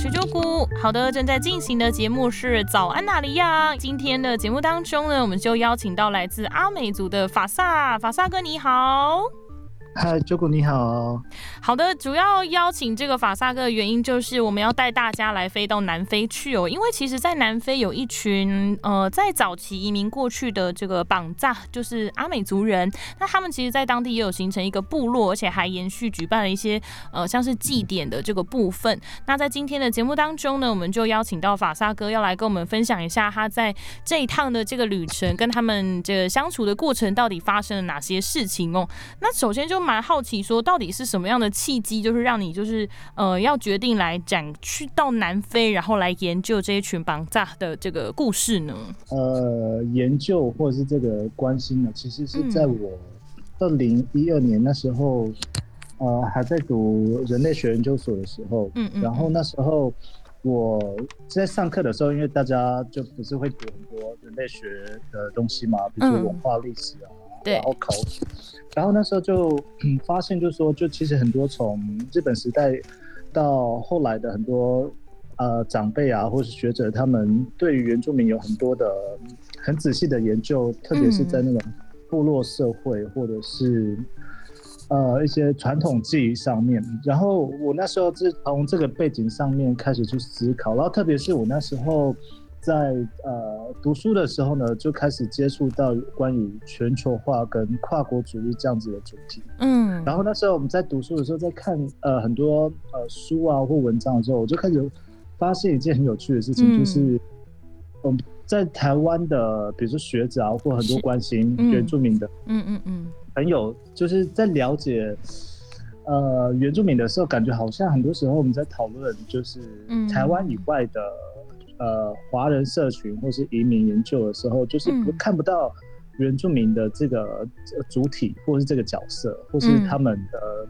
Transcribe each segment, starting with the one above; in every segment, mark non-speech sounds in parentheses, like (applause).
是九谷。好的，正在进行的节目是早安哪里呀？今天的节目当中呢，我们就邀请到来自阿美族的法萨，法萨哥你好。嗨，周谷你好。好的，主要邀请这个法萨哥的原因就是我们要带大家来飞到南非去哦，因为其实，在南非有一群呃，在早期移民过去的这个绑扎，就是阿美族人，那他们其实，在当地也有形成一个部落，而且还延续举办了一些呃，像是祭典的这个部分。那在今天的节目当中呢，我们就邀请到法萨哥要来跟我们分享一下他在这一趟的这个旅程跟他们这个相处的过程到底发生了哪些事情哦。那首先就蛮好奇，说到底是什么样的契机，就是让你就是呃要决定来展去到南非，然后来研究这一群绑扎的这个故事呢？呃，研究或者是这个关心呢，其实是在我二零一二年那时候，呃，还在读人类学研究所的时候，嗯嗯，然后那时候我在上课的时候，因为大家就不是会读很多人类学的东西嘛，比如说文化历史啊。然后考古，然后那时候就发现，就是说，就其实很多从日本时代到后来的很多呃长辈啊，或是学者，他们对于原住民有很多的很仔细的研究，特别是在那种部落社会或者是呃一些传统记忆上面。然后我那时候是从这个背景上面开始去思考，然后特别是我那时候。在呃读书的时候呢，就开始接触到关于全球化跟跨国主义这样子的主题。嗯，然后那时候我们在读书的时候，在看呃很多呃书啊或文章的时候，我就开始发现一件很有趣的事情，就是我们在台湾的，比如说学者啊，或很多关心原住民的，嗯嗯嗯，朋友，就是在了解呃原住民的时候，感觉好像很多时候我们在讨论就是台湾以外的。呃，华人社群或是移民研究的时候，就是不看不到原住民的这个主体，或是这个角色，或是他们的，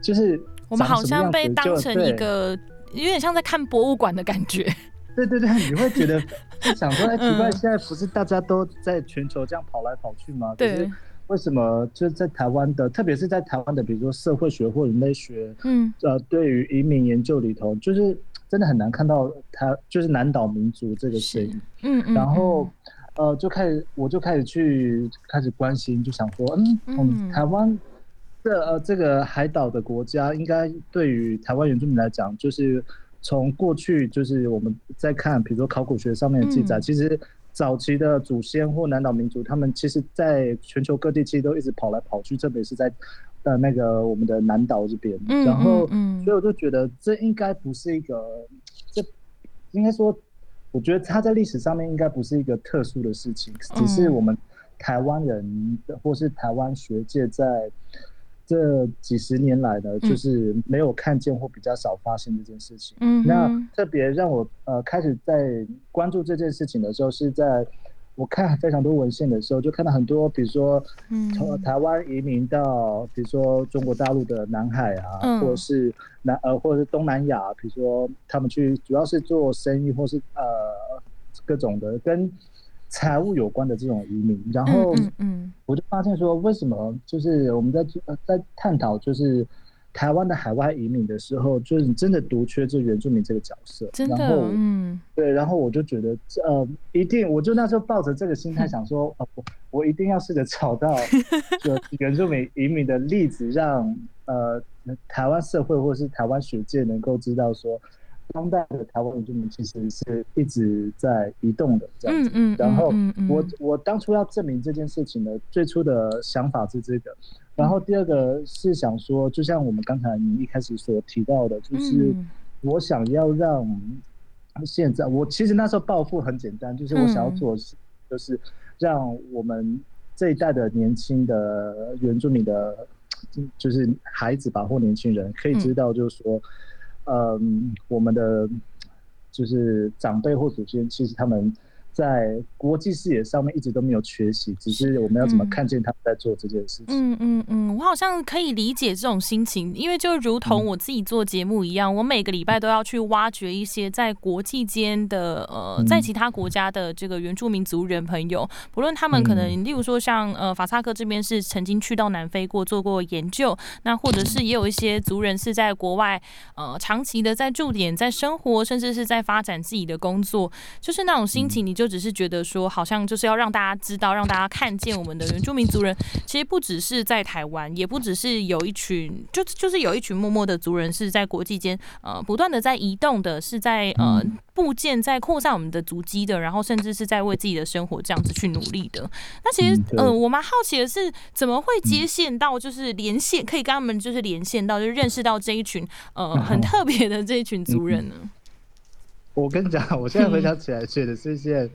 就是我们好像被当成一个有点像在看博物馆的感觉。(laughs) 对对对，你会觉得 (laughs) 想说，哎，奇怪，现在不是大家都在全球这样跑来跑去吗？对。为什么就是在台湾的，特别是在台湾的，比如说社会学或人类学，嗯，呃，对于移民研究里头，就是。真的很难看到他就是南岛民族这个声音，嗯嗯，然后呃就开始我就开始去开始关心，就想说，嗯嗯，台湾这呃这个海岛的国家，应该对于台湾原住民来讲，就是从过去就是我们在看，比如说考古学上面的记载，其实早期的祖先或南岛民族，他们其实在全球各地其实都一直跑来跑去，特别是在。的那个我们的南岛这边，然后，所以我就觉得这应该不是一个，这应该说，我觉得它在历史上面应该不是一个特殊的事情，只是我们台湾人或是台湾学界在这几十年来呢，就是没有看见或比较少发生这件事情。嗯，那特别让我呃开始在关注这件事情的时候，是在。我看非常多文献的时候，就看到很多，比如说从台湾移民到，比如说中国大陆的南海啊，或者是南呃，或者是东南亚，比如说他们去主要是做生意，或是呃各种的跟财务有关的这种移民。然后，嗯，我就发现说，为什么就是我们在在探讨就是。台湾的海外移民的时候，就是你真的独缺这原住民这个角色，真的，嗯，对，然后我就觉得，呃，一定，我就那时候抱着这个心态想说，呃，我我一定要试着找到 (laughs) 就原住民移民的例子，让呃台湾社会或是台湾学界能够知道说，当代的台湾原住民其实是一直在移动的这样子。嗯嗯。然后我我当初要证明这件事情的最初的想法是这个。然后第二个是想说，就像我们刚才你一开始所提到的，就是我想要让现在我其实那时候抱负很简单，就是我想要做，就是让我们这一代的年轻的原住民的，就是孩子吧或年轻人可以知道，就是说，嗯，我们的就是长辈或祖先，其实他们在国际视野上面一直都没有缺席，只是我们要怎么看见他们在做这件事情。嗯嗯嗯，我好像可以理解这种心情，因为就如同我自己做节目一样，我每个礼拜都要去挖掘一些在国际间的呃，在其他国家的这个原住民族人朋友，不论他们可能，例如说像呃法萨克这边是曾经去到南非过做过研究，那或者是也有一些族人是在国外呃长期的在驻点在生活，甚至是在发展自己的工作，就是那种心情，你就。就只是觉得说，好像就是要让大家知道，让大家看见我们的原住民族人，其实不只是在台湾，也不只是有一群，就就是有一群默默的族人是在国际间，呃，不断的在移动的，是在呃部件在扩散我们的足迹的，然后甚至是在为自己的生活这样子去努力的。那其实，呃，我蛮好奇的是，怎么会接线到，就是连线可以跟他们就是连线到，就认识到这一群呃很特别的这一群族人呢？我跟你讲，我现在回想起来，觉得是一件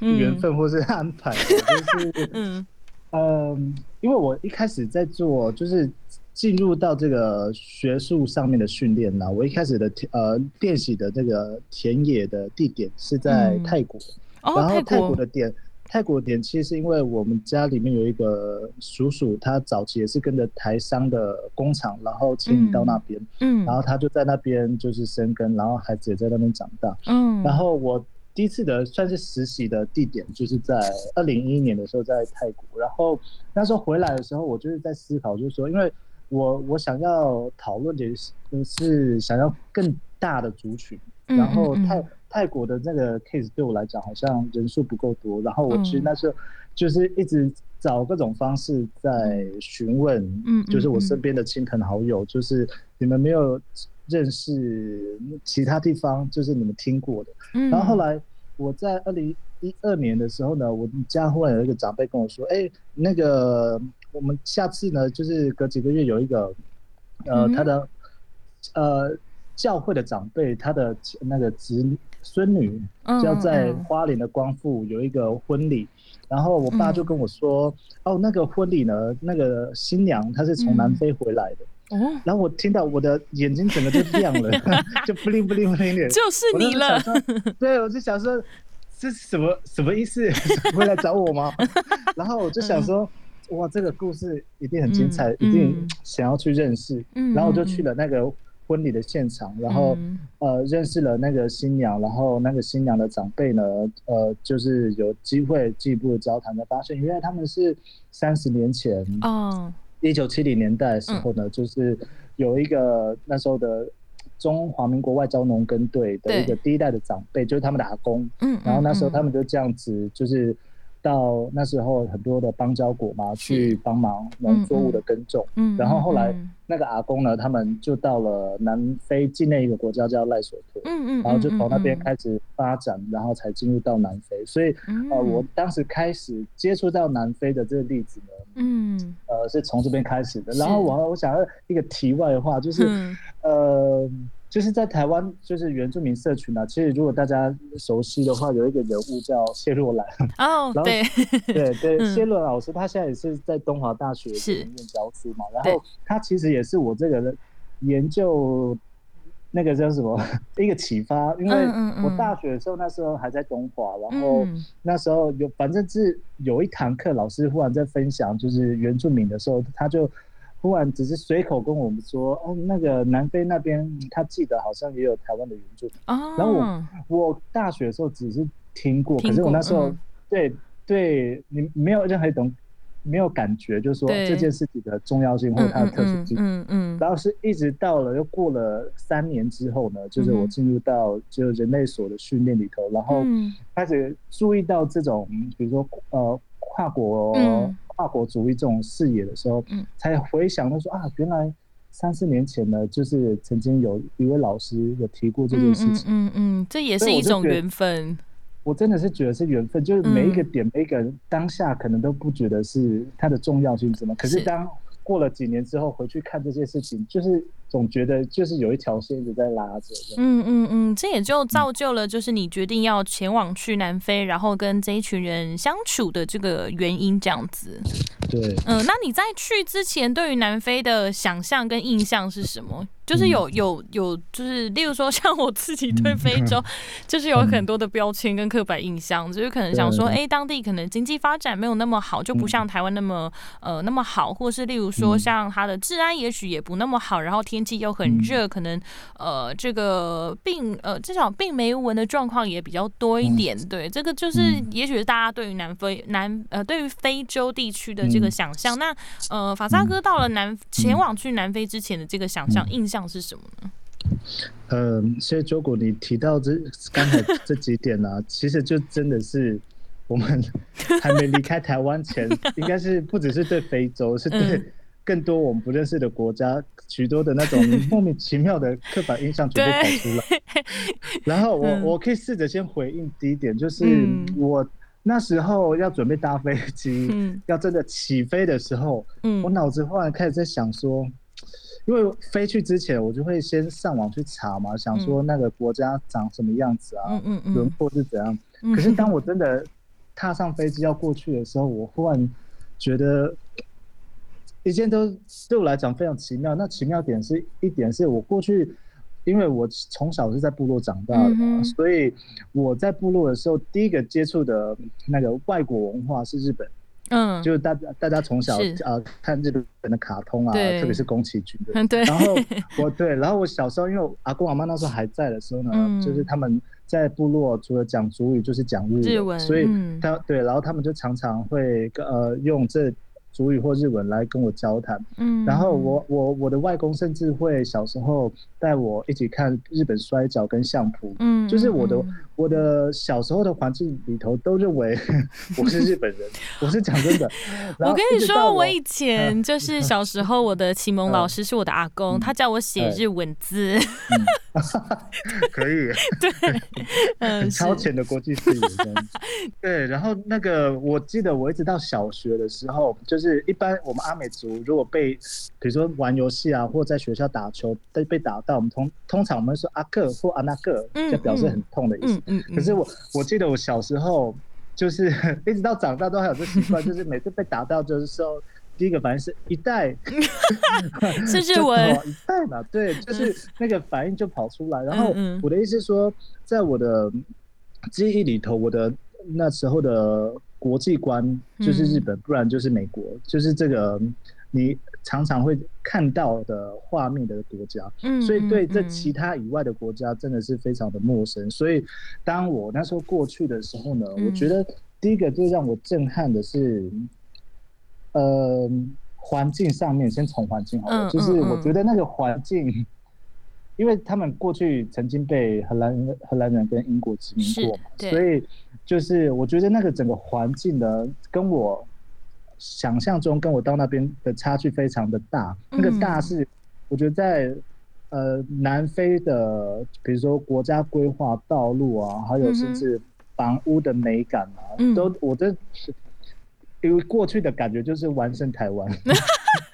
缘分或是安排，就是 (laughs) 嗯。嗯，因为我一开始在做，就是进入到这个学术上面的训练呢，我一开始的呃练习的这个田野的地点是在泰国，然后泰国的点。泰国点其实是因为我们家里面有一个叔叔，他早期也是跟着台商的工厂，然后迁移到那边，嗯，然后他就在那边就是生根，然后孩子也在那边长大，嗯，然后我第一次的算是实习的地点就是在二零一一年的时候在泰国，然后那时候回来的时候，我就是在思考，就是说，因为我我想要讨论的是是想要更大的族群，然后泰。泰国的那个 case 对我来讲好像人数不够多，然后我其实那时候就是一直找各种方式在询问，嗯，就是我身边的亲朋好友，就是你们没有认识其他地方，就是你们听过的。然后后来我在二零一二年的时候呢，我家忽然有一个长辈跟我说：“哎，那个我们下次呢，就是隔几个月有一个，呃，他的呃教会的长辈，他的那个子。”孙女就要在花莲的光复有一个婚礼，然后我爸就跟我说：“哦，那个婚礼呢，那个新娘她是从南非回来的。”哦，然后我听到我的眼睛整个就亮了，(laughs) 就不灵不灵不灵的，就是你了。对，我就想说这是什么什么意思？(laughs) 会来找我吗？(laughs) 然后我就想说，哇，这个故事一定很精彩，一定想要去认识。然后我就去了那个。婚礼的现场，然后呃认识了那个新娘，然后那个新娘的长辈呢，呃就是有机会进一步的交谈，才发现原来他们是三十年前，哦，一九七零年代的时候呢，就是有一个那时候的中华民国外交农耕队的一个第一代的长辈，就是他们的阿公，嗯，然后那时候他们就这样子，就是。到那时候很多的邦交国嘛，去帮忙农作物的耕种。嗯，然后后来那个阿公呢，他们就到了南非境内一个国家叫赖索托。嗯嗯，然后就从那边开始发展，然后才进入到南非。所以呃，我当时开始接触到南非的这个例子呢，嗯，呃，是从这边开始的。然后我我想要一个题外话，就是呃。就是在台湾，就是原住民社群啊。其实如果大家熟悉的话，有一个人物叫谢若兰。(laughs) 哦，对，对对，谢若兰老师，他现在也是在东华大学里面教书嘛。然后他其实也是我这个研究那个叫什么一个启发，因为我大学的时候那时候还在东华，然后那时候有反正是有一堂课，老师忽然在分享就是原住民的时候，他就。忽然只是随口跟我们说，哦，那个南非那边，他记得好像也有台湾的原住民。哦。然后我我大学的时候只是听过，可是我那时候对对你没有任何一种没有感觉，就是说这件事情的重要性或者它的特殊性。嗯嗯。然后是一直到了又过了三年之后呢，就是我进入到就人类所的训练里头，然后开始注意到这种，比如说呃跨国。跨国主义这种视野的时候，嗯，才回想到说啊，原来三四年前呢，就是曾经有一位老师有提过这件事情，嗯嗯，这也是一种缘分。我真的是觉得是缘分，就是每一个点，每一个人当下可能都不觉得是它的重要性什么，可是当。过了几年之后回去看这些事情，就是总觉得就是有一条线一直在拉着。嗯嗯嗯，这也就造就了就是你决定要前往去南非，然后跟这一群人相处的这个原因，这样子。对。嗯，那你在去之前对于南非的想象跟印象是什么？就是有有有，就是例如说像我自己对非洲，(laughs) 就是有很多的标签跟刻板印象，就是可能想说，哎，当地可能经济发展没有那么好，就不像台湾那么呃那么好，或是例如说像它的治安也许也不那么好，然后天气又很热，可能呃这个病呃至少病媒蚊的状况也比较多一点。对，这个就是也许是大家对于南非南呃对于非洲地区的这个想象。那呃法萨。哥到了南前往去南非之前的这个想象印象。是什么呢？嗯，谢谢周果，你提到这刚才 (laughs) 这几点呢，其实就真的是我们 (laughs) 还没离开台湾前，应该是不只是对非洲，是对更多我们不认识的国家，许多的那种莫名其妙的刻板印象全部跑出来。然后我 (laughs) 我可以试着先回应第一点，就是我那时候要准备搭飞机，要真的起飞的时候，我脑子忽然开始在想说。因为飞去之前，我就会先上网去查嘛，想说那个国家长什么样子啊，轮廓是怎样。可是当我真的踏上飞机要过去的时候，我忽然觉得一件都对我来讲非常奇妙。那奇妙点是一点是我过去，因为我从小是在部落长大的，嘛，所以我在部落的时候，第一个接触的那个外国文化是日本。嗯，就是大家大家从小啊看日本的卡通啊，特别是宫崎骏的。(laughs) 对。然后我对，然后我小时候因为阿公阿妈那时候还在的时候呢，就是他们在部落除了讲主语就是讲日文，所以他对，然后他们就常常会呃用这。主语或日文来跟我交谈，嗯，然后我我我的外公甚至会小时候带我一起看日本摔跤跟相扑，嗯，就是我的我的小时候的环境里头都认为 (laughs) 我是日本人，我是讲真的。(laughs) 我跟你说，我以前 (laughs) 就是小时候我的启蒙老师是我的阿公，他叫我写日文字，可以，对，很超前的国际视野，对。然后那个我记得我一直到小学的时候就。就是一般我们阿美族如果被，比如说玩游戏啊，或在学校打球被被打到，我们通通常我们说阿克或阿那克，就表示很痛的意思。嗯嗯。可是我我记得我小时候 (laughs) 就是一直到长大都还有这习惯，(laughs) 就是每次被打到就是说第一个反应是一代，(laughs) 是日文一代嘛，对，就是那个反应就跑出来。然后我的意思说，在我的记忆里头，我的那时候的。国际观就是日本，不然就是美国，就是这个你常常会看到的画面的国家。嗯，所以对这其他以外的国家真的是非常的陌生。所以当我那时候过去的时候呢，我觉得第一个最让我震撼的是，呃，环境上面先从环境好了，就是我觉得那个环境，因为他们过去曾经被荷兰、荷兰人跟英国殖民过嘛，所以。就是我觉得那个整个环境呢，跟我想象中跟我到那边的差距非常的大。那个大是，我觉得在呃南非的，比如说国家规划道路啊，还有甚至房屋的美感啊，都我的，因为过去的感觉就是完胜台湾。(laughs)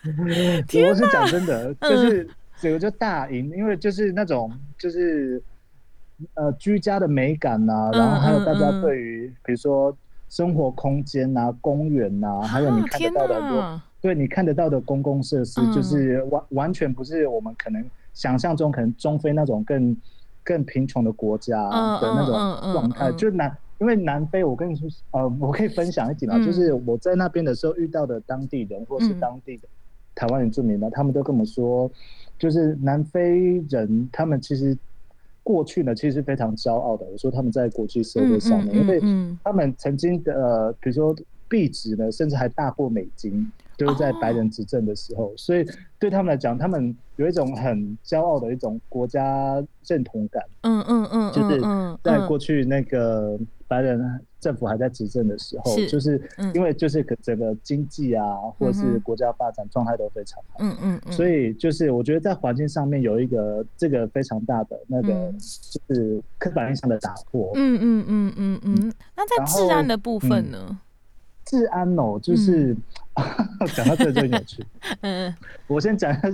我是讲真的，就是整个就大赢，因为就是那种就是。呃，居家的美感呐，然后还有大家对于比如说生活空间啊、公园呐，还有你看得到的多，对你看得到的公共设施，就是完完全不是我们可能想象中可能中非那种更更贫穷的国家的那种状态。就南，因为南非，我跟你说，呃，我可以分享一点啊，就是我在那边的时候遇到的当地人或是当地的台湾人住民呢，他们都跟我说，就是南非人他们其实。过去呢，其实是非常骄傲的。我说他们在国际社会上面，因为他们曾经的，比如说币值呢，甚至还大过美金，就是在白人执政的时候。所以对他们来讲，他们有一种很骄傲的一种国家认同感。嗯嗯嗯，就是在过去那个白人。政府还在执政的时候，就是因为就是整个经济啊，或者是国家发展状态都非常好，嗯嗯嗯，所以就是我觉得在环境上面有一个这个非常大的那个就是刻板印象的打破，嗯嗯嗯嗯嗯。那在治安的部分呢？治安哦，就是 (laughs) 讲到这就有趣，(laughs) 嗯，我先讲一下。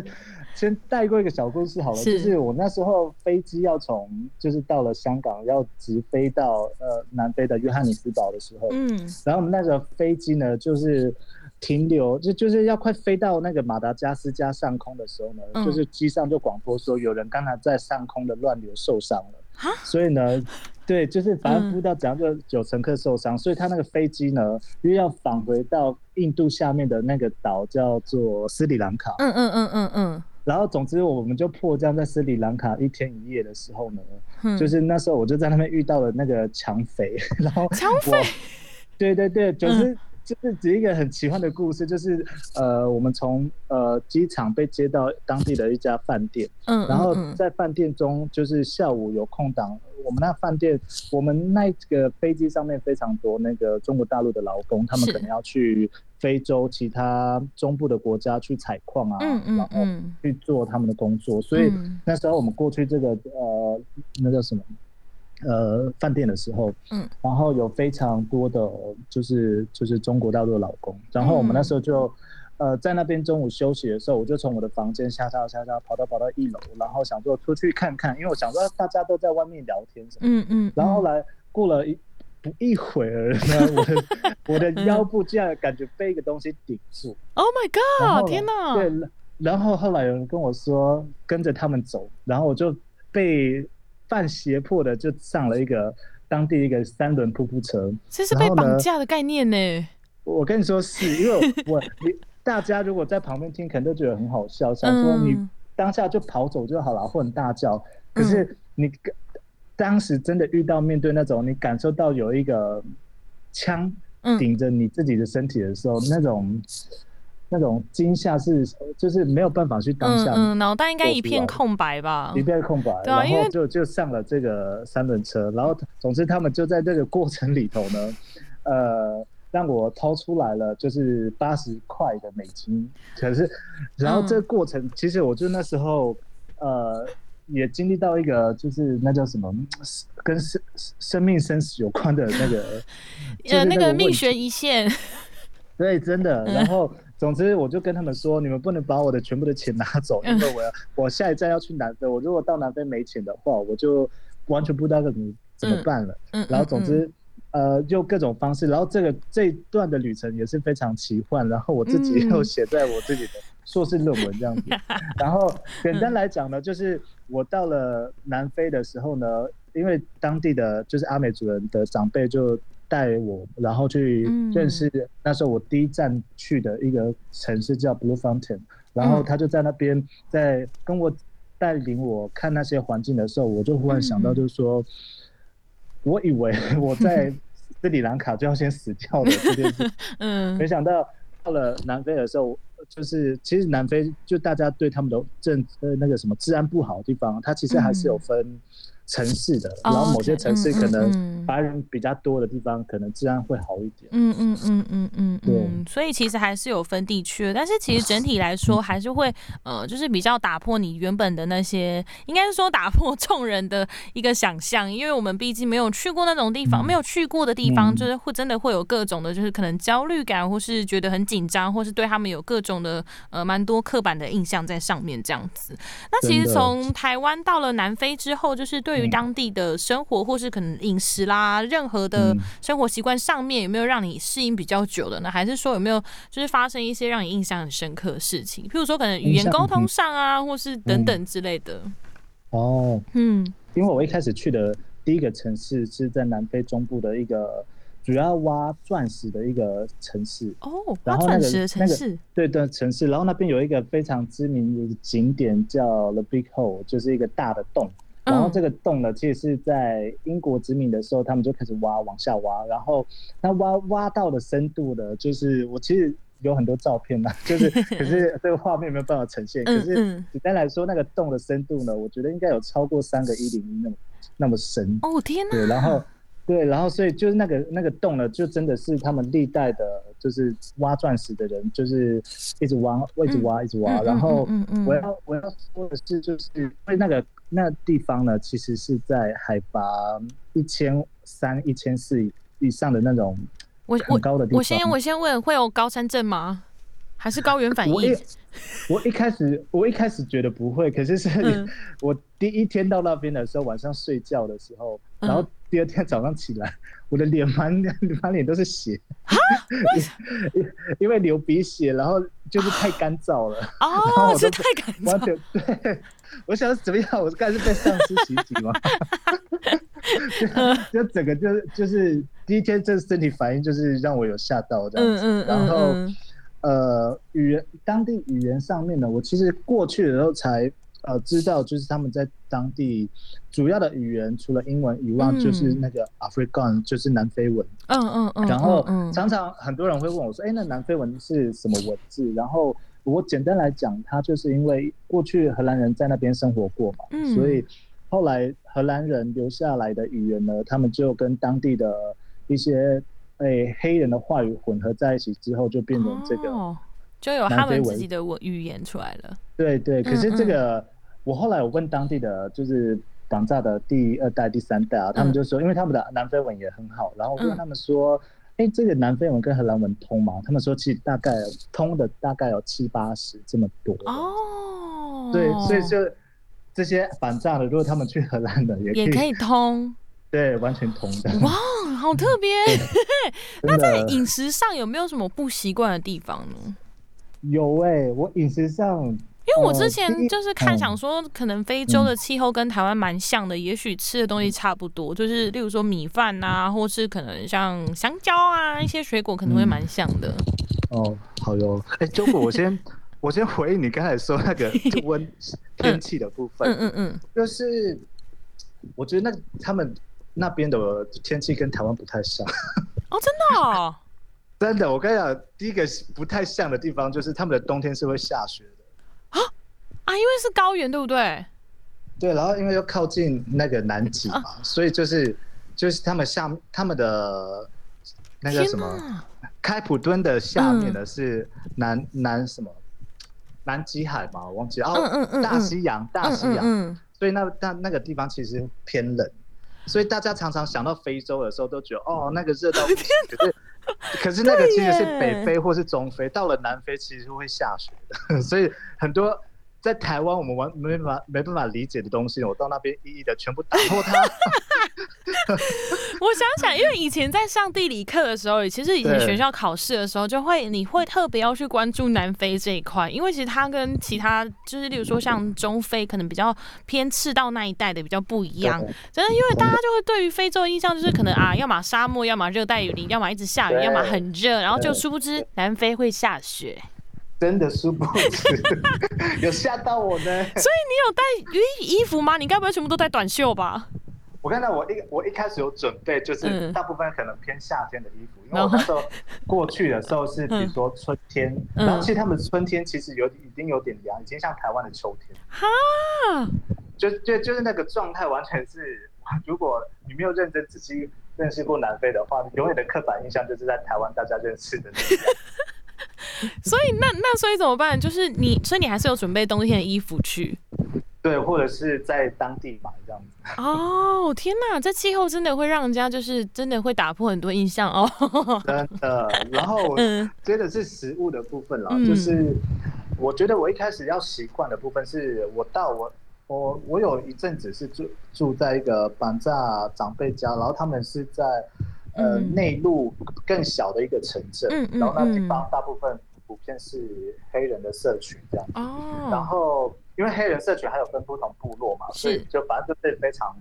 先带过一个小故事好了，就是我那时候飞机要从，就是到了香港要直飞到呃南非的约翰尼斯堡的时候，嗯，然后我们那个飞机呢，就是停留，就就是要快飞到那个马达加斯加上空的时候呢，就是机上就广播说有人刚才在上空的乱流受伤了。所以呢，对，就是反正不知道怎样就有乘客受伤，所以他那个飞机呢，又要返回到印度下面的那个岛叫做斯里兰卡。嗯嗯嗯嗯嗯。然后总之我们就迫降在斯里兰卡一天一夜的时候呢，就是那时候我就在那边遇到了那个抢匪，(laughs) 然后抢匪，对对对，就是。就是只一个很奇幻的故事，就是呃，我们从呃机场被接到当地的一家饭店，嗯，然后在饭店中，就是下午有空档，我们那饭店，我们那个飞机上面非常多那个中国大陆的劳工，他们可能要去非洲其他中部的国家去采矿啊，嗯嗯，然后去做他们的工作，所以那时候我们过去这个呃，那叫什么？呃，饭店的时候，嗯，然后有非常多的，就是就是中国大陆的老公，然后我们那时候就，呃，在那边中午休息的时候，我就从我的房间下下下下跑到跑到一楼，然后想说出去看看，因为我想说大家都在外面聊天什么，嗯嗯，然后来过了一不一会儿呢，我的 (laughs) 我的腰部竟然感觉被一个东西顶住，Oh my god，天哪！对，然后后来有人跟我说跟着他们走，然后我就被。半胁迫的就上了一个当地一个三轮瀑布车，这是被绑架的概念呢。我跟你说是因为我 (laughs) 大家如果在旁边听，可能都觉得很好笑，想说你当下就跑走就好了，或者大叫。可是你当时真的遇到面对那种你感受到有一个枪顶着你自己的身体的时候，那种。那种惊吓是，就是没有办法去当下，嗯，脑袋应该一片空白吧，一片空白，对啊，然后就就上了这个三轮车，然后总之他们就在这个过程里头呢，呃，让我掏出来了就是八十块的美金，可是，然后这个过程其实我就那时候，呃，也经历到一个就是那叫什么，跟生生命生死有关的那个，(laughs) 呃，那个命悬一线，(laughs) 对，真的，然后。总之，我就跟他们说，你们不能把我的全部的钱拿走，(laughs) 因为我要我下一站要去南非，我如果到南非没钱的话，我就完全不知道怎么怎么办了。然后总之，呃，用各种方式，然后这个这一段的旅程也是非常奇幻。然后我自己又写在我自己的硕士论文这样子。(laughs) 然后简单来讲呢，就是我到了南非的时候呢，因为当地的就是阿美族人的长辈就。带我，然后去认识那时候我第一站去的一个城市叫 Blue Fountain，然后他就在那边在跟我带领我看那些环境的时候，我就忽然想到，就是说，我以为 (laughs) 我在斯里兰卡就要先死掉了这件事，(laughs) 嗯，没想到到了南非的时候，就是其实南非就大家对他们的政呃那个什么治安不好的地方，它其实还是有分。城市的，然后某些城市可能白人比较多的地方，可能治安会好一点。嗯嗯嗯嗯嗯，对。所以其实还是有分地区的，但是其实整体来说还是会 (laughs) 呃，就是比较打破你原本的那些，应该是说打破众人的一个想象，因为我们毕竟没有去过那种地方，没有去过的地方，就是会真的会有各种的，就是可能焦虑感，或是觉得很紧张，或是对他们有各种的呃蛮多刻板的印象在上面这样子。那其实从台湾到了南非之后，就是对。于当地的生活，或是可能饮食啦，任何的生活习惯上面，有没有让你适应比较久的呢？还是说有没有就是发生一些让你印象很深刻的事情？譬如说可能语言沟通上啊，或是等等之类的。哦，嗯，因为我一开始去的第一个城市是在南非中部的一个主要挖钻石的一个城市。哦，挖钻石的城市，对的城市。然后那边有一个非常知名的景点叫 The Big Hole，就是一个大的洞。然后这个洞呢，其实是在英国殖民的时候，他们就开始挖，往下挖。然后那挖挖到的深度呢，就是我其实有很多照片嘛，就是 (laughs) 可是这个画面没有办法呈现。可是简单来说，那个洞的深度呢，我觉得应该有超过三个一零一那么那么深。哦天哪！对，然后对，然后所以就是那个那个洞呢，就真的是他们历代的，就是挖钻石的人，就是一直挖，一直挖，一直挖。然后我要我要说的是，就是因为那个。那地方呢，其实是在海拔一千三、一千四以上的那种很高的地方。我先我先问，会有高山症吗？还是高原反应？我一开始我一开始觉得不会，可是是 (laughs) 我第一天到那边的时候，晚上睡觉的时候，然后第二天早上起来，我的脸满满脸都是血，(laughs) 因因为流鼻血，然后就是太干燥了。哦，(laughs) 是太干燥。完全 (laughs) 对，我想怎么样？我该是被丧尸袭击吗？就整个就是就是第一天，这身体反应就是让我有吓到这样子。然后呃，语言当地语言上面呢，我其实过去的时候才。呃，知道就是他们在当地主要的语言，除了英文以外，就是那个 African，就是南非文。嗯嗯嗯。然后常常很多人会问我说：“哎，那南非文是什么文字？”然后我简单来讲，它就是因为过去荷兰人在那边生活过嘛，所以后来荷兰人留下来的语言呢，他们就跟当地的一些诶黑人的话语混合在一起之后，就变成这个。就有他们自己的文语言出来了。对对，可是这个我后来我问当地的就是港炸的第二代、第三代啊，他们就说，因为他们的南非文也很好，然后我问他们说，哎，这个南非文跟荷兰文通吗？他们说其实大概通的大概有七八十这么多。哦。对，所以就这些反炸的，如果他们去荷兰的也也可以通。(laughs) 对，完全通的。哇，好特别。(laughs) (laughs) 那在饮食上有没有什么不习惯的地方呢？有哎，我饮食上，因为我之前就是看想说，可能非洲的气候跟台湾蛮像的，也许吃的东西差不多，就是例如说米饭啊，或是可能像香蕉啊，一些水果可能会蛮像的。哦，好哟。哎，中国，我先 (laughs) 我先回应你刚才说那个温天气的部分。嗯嗯嗯，就是我觉得那他们那边的天气跟台湾不太像。哦，真的。真的，我跟你讲，第一个不太像的地方就是他们的冬天是会下雪的。啊？啊，因为是高原，对不对？对，然后因为又靠近那个南极嘛，所以就是就是他们下他们的那个什么开普敦的下面的是南南什么南极海嘛，我忘记哦，嗯嗯嗯，大西洋大西洋，所以那那那个地方其实偏冷，所以大家常常想到非洲的时候都觉得哦，那个热到不行，(laughs) 可是。(laughs) 可是那个其实是北非或是中非，到了南非其实会下雪的，(laughs) 所以很多。在台湾，我们完没办法没办法理解的东西，我到那边一一的全部打破它。(laughs) 我想想，因为以前在上地理课的时候，其实以前学校考试的时候，就会你会特别要去关注南非这一块，因为其实它跟其他就是，例如说像中非，可能比较偏赤道那一带的比较不一样。真的，因为大家就会对于非洲的印象就是可能啊，要么沙漠，要么热带雨林，要么一直下雨，要么很热，然后就殊不知南非会下雪。真的殊不知，(laughs) 有吓到我呢。所以你有带衣衣服吗？你该不会全部都带短袖吧？我看到我一我一开始有准备，就是大部分可能偏夏天的衣服，因为我那时候过去的时候是比如说春天，然后其实他们春天其实有已经有点凉，已经像台湾的秋天。哈，就就就是那个状态，完全是 (laughs) 如果你没有认真仔细认识过南非的话，永远的刻板印象就是在台湾大家认识的那样。(laughs) 所以那那所以怎么办？就是你，所以你还是有准备冬天的衣服去，对，或者是在当地买这样子。哦，天哪，这气候真的会让人家就是真的会打破很多印象哦。(laughs) 真的，然后接着是食物的部分了，就是我觉得我一开始要习惯的部分是我到我我我有一阵子是住住在一个板扎长辈家，然后他们是在。呃，内陆更小的一个城镇，然后那地方大部分普遍是黑人的社群这样。哦。然后，因为黑人社群还有分不同部落嘛，所以就反正就是非常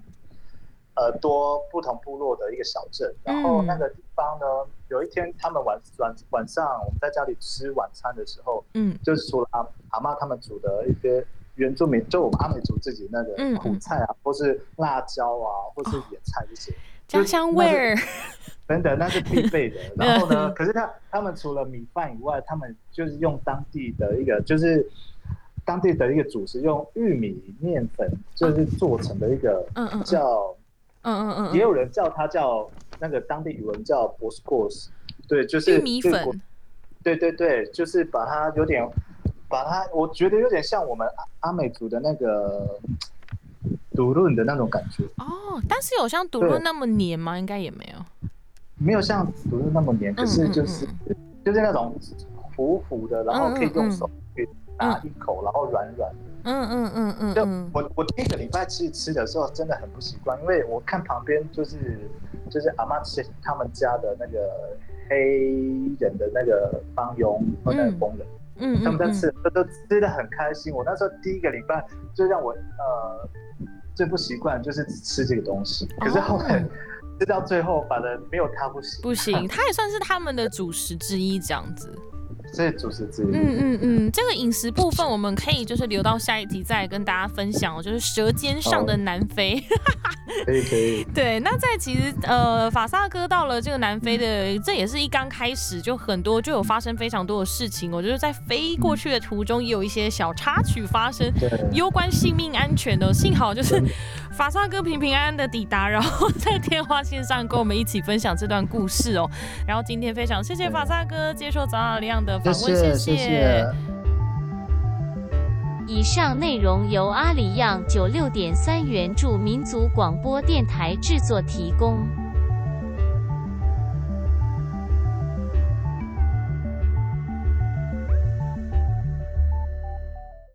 呃多不同部落的一个小镇。然后那个地方呢，有一天他们晚晚晚上我们在家里吃晚餐的时候，嗯，就是除了阿阿妈他们煮的一些原住民，就我们阿美族自己那个苦菜啊，或是辣椒啊，或是野菜这些。家乡味儿，(laughs) 真的那是必备的。(laughs) 然后呢，可是他他们除了米饭以外，他们就是用当地的一个，就是当地的一个主食，用玉米面粉就是做成的一个，嗯嗯，叫，嗯嗯嗯，也有人叫它叫那个当地语文叫 b o s c o s 对，就是玉米粉，对对对，就是把它有点，把它，我觉得有点像我们阿美族的那个。独论的那种感觉哦，但是有像独论那么黏吗？应该也没有，没有像独论那么黏，可是就是就是那种糊糊的，然后可以用手去拿一口，然后软软的。嗯嗯嗯嗯。就我我第一个礼拜去吃的时候真的很不习惯，因为我看旁边就是就是阿妈吃他们家的那个黑人的那个帮佣或者工人，嗯，他们在吃都都吃的很开心。我那时候第一个礼拜就让我呃最不习惯就是只吃这个东西，可是后来。吃到最后，反正没有他不行。不行，它也算是他们的主食之一，这样子。(laughs) 是主食之一。嗯嗯嗯，这个饮食部分我们可以就是留到下一集再跟大家分享哦，就是舌尖上的南非。(laughs) (laughs) 可以可以。对，那在其实呃法萨哥到了这个南非的，这也是一刚开始就很多就有发生非常多的事情。我觉得在飞过去的途中也有一些小插曲发生，攸关性命安全的。幸好就是法萨哥平平安安的抵达，然后在电话线上跟我们一起分享这段故事哦。然后今天非常谢谢法萨哥接受早早亮的。谢谢谢谢。以上内容由阿里样九六点三原著民族广播电台制作提供。